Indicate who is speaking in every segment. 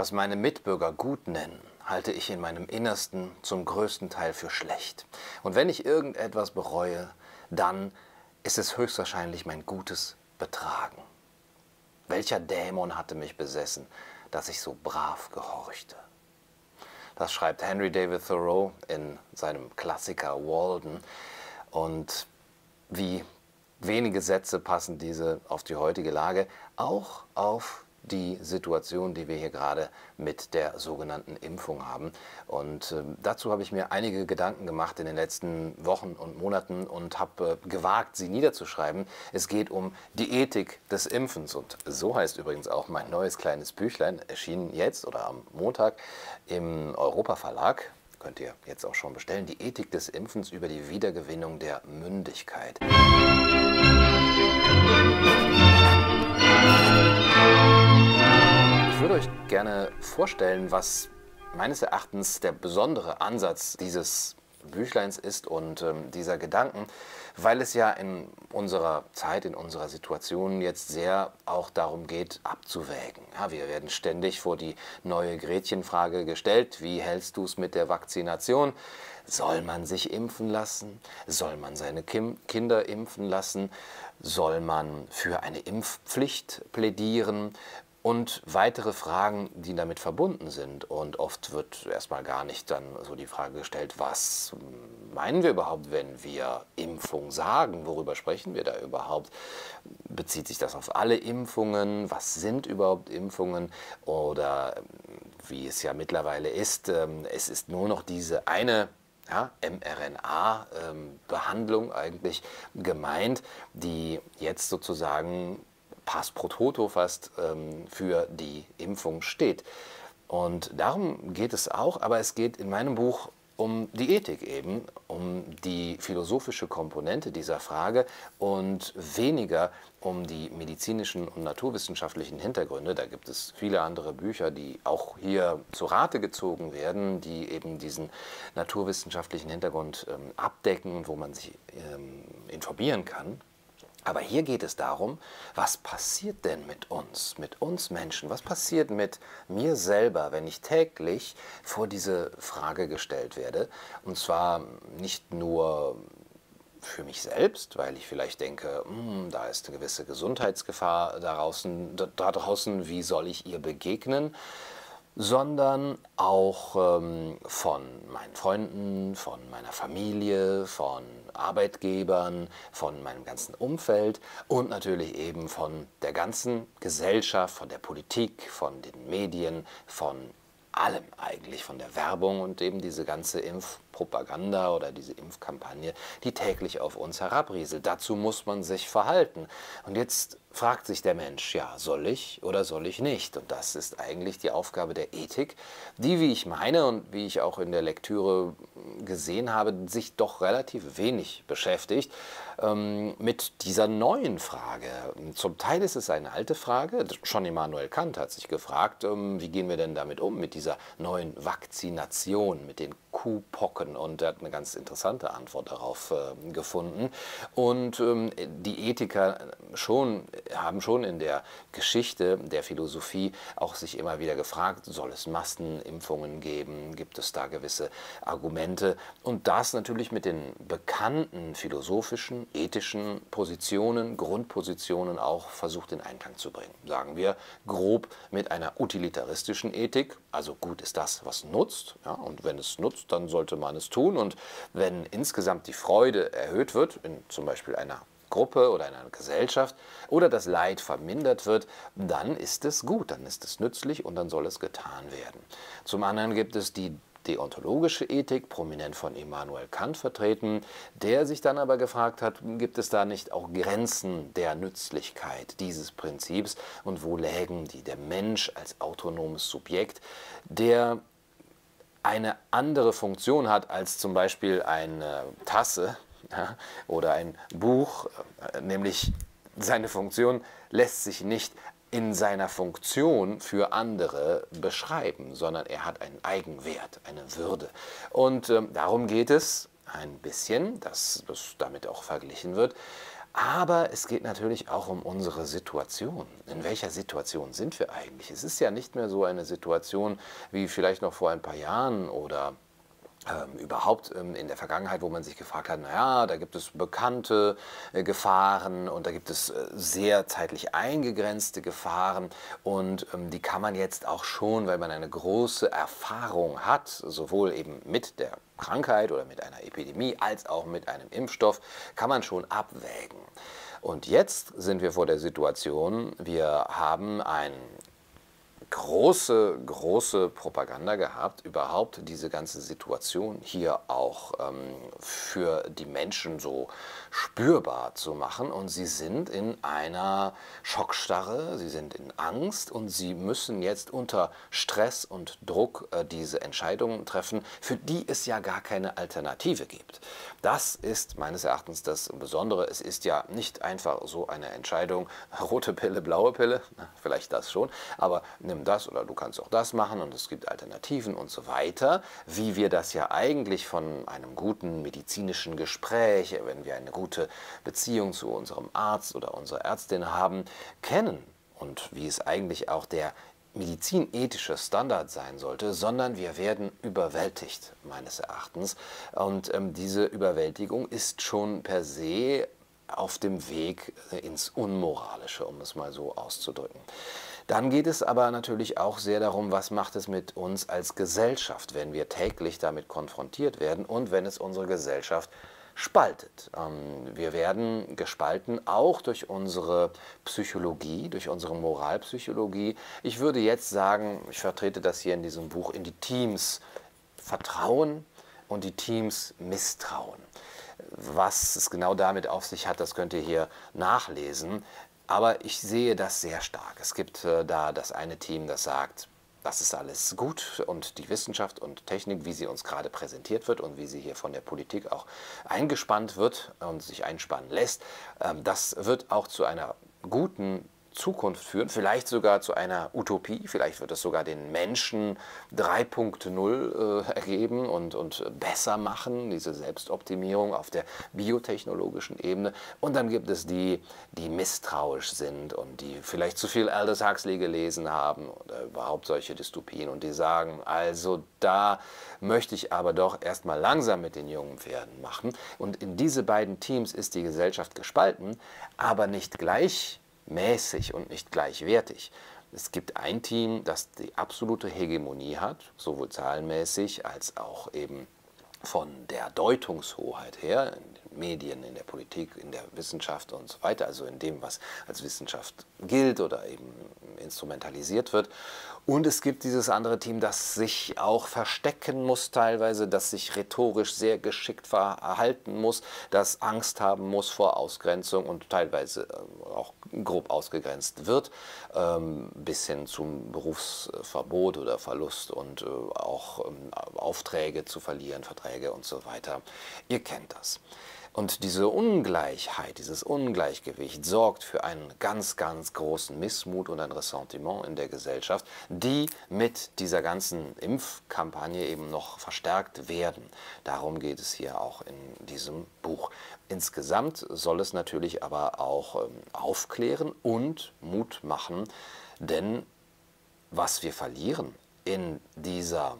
Speaker 1: Was meine Mitbürger gut nennen, halte ich in meinem Innersten zum größten Teil für schlecht. Und wenn ich irgendetwas bereue, dann ist es höchstwahrscheinlich mein gutes Betragen. Welcher Dämon hatte mich besessen, dass ich so brav gehorchte? Das schreibt Henry David Thoreau in seinem Klassiker Walden. Und wie wenige Sätze passen diese auf die heutige Lage, auch auf die Situation, die wir hier gerade mit der sogenannten Impfung haben. Und äh, dazu habe ich mir einige Gedanken gemacht in den letzten Wochen und Monaten und habe äh, gewagt, sie niederzuschreiben. Es geht um die Ethik des Impfens und so heißt übrigens auch mein neues kleines Büchlein, erschienen jetzt oder am Montag im Europa Verlag könnt ihr jetzt auch schon bestellen, die Ethik des Impfens über die Wiedergewinnung der Mündigkeit. Ich würde euch gerne vorstellen, was meines Erachtens der besondere Ansatz dieses Büchleins ist und ähm, dieser Gedanken, weil es ja in unserer Zeit, in unserer Situation jetzt sehr auch darum geht, abzuwägen. Ja, wir werden ständig vor die neue Gretchenfrage gestellt, wie hältst du es mit der Vakzination? Soll man sich impfen lassen? Soll man seine Kim Kinder impfen lassen? Soll man für eine Impfpflicht plädieren? Und weitere Fragen, die damit verbunden sind. Und oft wird erstmal gar nicht dann so die Frage gestellt, was meinen wir überhaupt, wenn wir Impfung sagen? Worüber sprechen wir da überhaupt? Bezieht sich das auf alle Impfungen? Was sind überhaupt Impfungen? Oder wie es ja mittlerweile ist, ähm, es ist nur noch diese eine ja, mRNA-Behandlung ähm, eigentlich gemeint, die jetzt sozusagen Pass pro Toto fast ähm, für die Impfung steht. Und darum geht es auch, aber es geht in meinem Buch um die Ethik eben, um die philosophische Komponente dieser Frage und weniger um die medizinischen und naturwissenschaftlichen Hintergründe. Da gibt es viele andere Bücher, die auch hier zu Rate gezogen werden, die eben diesen naturwissenschaftlichen Hintergrund ähm, abdecken, wo man sich ähm, informieren kann. Aber hier geht es darum, was passiert denn mit uns, mit uns Menschen? Was passiert mit mir selber, wenn ich täglich vor diese Frage gestellt werde? Und zwar nicht nur für mich selbst, weil ich vielleicht denke, hm, da ist eine gewisse Gesundheitsgefahr da draußen, da draußen, wie soll ich ihr begegnen? Sondern auch ähm, von meinen Freunden, von meiner Familie, von Arbeitgebern, von meinem ganzen Umfeld und natürlich eben von der ganzen Gesellschaft, von der Politik, von den Medien, von allem eigentlich, von der Werbung und eben diese ganze Impfpropaganda oder diese Impfkampagne, die täglich auf uns herabrieselt. Dazu muss man sich verhalten. Und jetzt fragt sich der Mensch, ja, soll ich oder soll ich nicht? Und das ist eigentlich die Aufgabe der Ethik, die, wie ich meine und wie ich auch in der Lektüre gesehen habe, sich doch relativ wenig beschäftigt ähm, mit dieser neuen Frage. Zum Teil ist es eine alte Frage. Schon Immanuel Kant hat sich gefragt, ähm, wie gehen wir denn damit um, mit dieser neuen Vakzination, mit den Kuhpocken. Und er hat eine ganz interessante Antwort darauf äh, gefunden. Und ähm, die Ethiker schon, haben schon in der Geschichte der Philosophie auch sich immer wieder gefragt, soll es Massenimpfungen geben? Gibt es da gewisse Argumente? Und das natürlich mit den bekannten philosophischen, ethischen Positionen, Grundpositionen auch versucht in Einklang zu bringen. Sagen wir grob mit einer utilitaristischen Ethik, also gut ist das, was nutzt. Ja, und wenn es nutzt, dann sollte man es tun. Und wenn insgesamt die Freude erhöht wird, in zum Beispiel einer Gruppe oder in einer Gesellschaft oder das Leid vermindert wird, dann ist es gut, dann ist es nützlich und dann soll es getan werden. Zum anderen gibt es die deontologische Ethik, prominent von Immanuel Kant vertreten, der sich dann aber gefragt hat, gibt es da nicht auch Grenzen der Nützlichkeit dieses Prinzips und wo lägen die? Der Mensch als autonomes Subjekt, der eine andere Funktion hat als zum Beispiel eine Tasse oder ein Buch, äh, nämlich seine Funktion lässt sich nicht in seiner Funktion für andere beschreiben, sondern er hat einen Eigenwert, eine Würde. Und ähm, darum geht es ein bisschen, dass das damit auch verglichen wird, Aber es geht natürlich auch um unsere Situation. In welcher Situation sind wir eigentlich? Es ist ja nicht mehr so eine Situation wie vielleicht noch vor ein paar Jahren oder ähm, überhaupt ähm, in der Vergangenheit, wo man sich gefragt hat, naja, da gibt es bekannte äh, Gefahren und da gibt es äh, sehr zeitlich eingegrenzte Gefahren und ähm, die kann man jetzt auch schon, weil man eine große Erfahrung hat, sowohl eben mit der Krankheit oder mit einer Epidemie als auch mit einem Impfstoff, kann man schon abwägen. Und jetzt sind wir vor der Situation, wir haben ein große, große Propaganda gehabt, überhaupt diese ganze Situation hier auch ähm, für die Menschen so spürbar zu machen. Und sie sind in einer Schockstarre, sie sind in Angst und sie müssen jetzt unter Stress und Druck äh, diese Entscheidungen treffen, für die es ja gar keine Alternative gibt. Das ist meines Erachtens das Besondere. Es ist ja nicht einfach so eine Entscheidung, rote Pille, blaue Pille, vielleicht das schon, aber nimm das oder du kannst auch das machen und es gibt Alternativen und so weiter, wie wir das ja eigentlich von einem guten medizinischen Gespräch, wenn wir eine gute Beziehung zu unserem Arzt oder unserer Ärztin haben, kennen und wie es eigentlich auch der medizinethische Standard sein sollte, sondern wir werden überwältigt, meines Erachtens. Und ähm, diese Überwältigung ist schon per se auf dem Weg ins Unmoralische, um es mal so auszudrücken. Dann geht es aber natürlich auch sehr darum, was macht es mit uns als Gesellschaft, wenn wir täglich damit konfrontiert werden und wenn es unsere Gesellschaft spaltet. Ähm, wir werden gespalten auch durch unsere Psychologie, durch unsere Moralpsychologie. Ich würde jetzt sagen, ich vertrete das hier in diesem Buch, in die Teams Vertrauen und die Teams Misstrauen. Was es genau damit auf sich hat, das könnt ihr hier nachlesen. Aber ich sehe das sehr stark. Es gibt äh, da das eine Team, das sagt, das ist alles gut und die Wissenschaft und Technik, wie sie uns gerade präsentiert wird und wie sie hier von der Politik auch eingespannt wird und sich einspannen lässt, ähm, das wird auch zu einer guten Zukunft führen, vielleicht sogar zu einer Utopie, vielleicht wird es sogar den Menschen 3.0 äh, ergeben und, und besser machen, diese Selbstoptimierung auf der biotechnologischen Ebene. Und dann gibt es die, die misstrauisch sind und die vielleicht zu viel Aldous Huxley gelesen haben oder überhaupt solche Dystopien und die sagen, also da möchte ich aber doch erstmal langsam mit den jungen Pferden machen. Und in diese beiden Teams ist die Gesellschaft gespalten, aber nicht gleich mäßig und nicht gleichwertig. Es gibt ein Team, das die absolute Hegemonie hat, sowohl zahlenmäßig als auch eben von der Deutungshoheit her, in den Medien, in der Politik, in der Wissenschaft und so weiter, also in dem, was als Wissenschaft gilt oder eben instrumentalisiert wird. Und es gibt dieses andere Team, das sich auch verstecken muss teilweise, das sich rhetorisch sehr geschickt verhalten muss, das Angst haben muss vor Ausgrenzung und teilweise äh, auch grob ausgegrenzt wird, ähm, bis hin zum Berufsverbot oder Verlust und äh, auch ähm, Aufträge zu verlieren, Verträge und so weiter. Ihr kennt das. Und diese Ungleichheit, dieses Ungleichgewicht sorgt für einen ganz, ganz großen Missmut und ein Ressentiment in der Gesellschaft, die mit dieser ganzen Impfkampagne eben noch verstärkt werden. Darum geht es hier auch in diesem Buch. Insgesamt soll es natürlich aber auch ähm, aufklären und Mut machen, denn was wir verlieren in dieser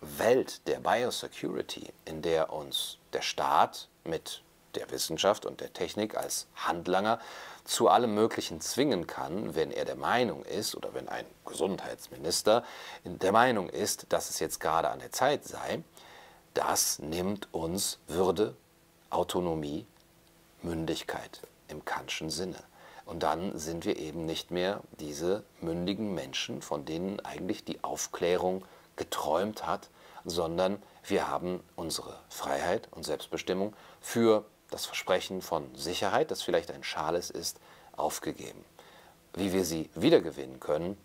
Speaker 1: Welt der Biosecurity, in der uns der Staat mit der Wissenschaft und der Technik als Handlanger zu allem Möglichen zwingen kann, wenn er der Meinung ist oder wenn ein Gesundheitsminister der Meinung ist, dass es jetzt gerade an der Zeit sei, das nimmt uns Würde, Autonomie, Mündigkeit im Kantschen Sinne. Und dann sind wir eben nicht mehr diese mündigen Menschen, von denen eigentlich die Aufklärung geträumt hat, sondern wir haben unsere Freiheit und Selbstbestimmung für das Versprechen von Sicherheit, das vielleicht ein Schales ist, aufgegeben. Wie wir sie wiedergewinnen können,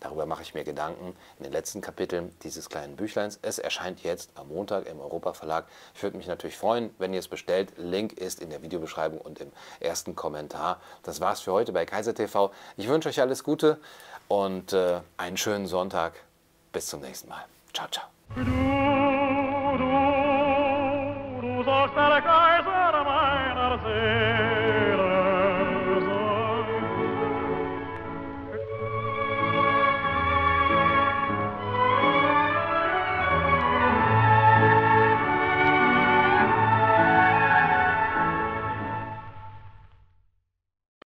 Speaker 1: darüber mache ich mir Gedanken in den letzten Kapiteln dieses kleinen Büchleins. Es erscheint jetzt am Montag im Europa Verlag. Ich würde mich natürlich freuen, wenn ihr es bestellt. Link ist in der Videobeschreibung und im ersten Kommentar. Das war's für heute bei Kaiser TV. Ich wünsche euch alles Gute und äh, einen schönen Sonntag. Bis zum nächsten Mal. Ciao, ciao.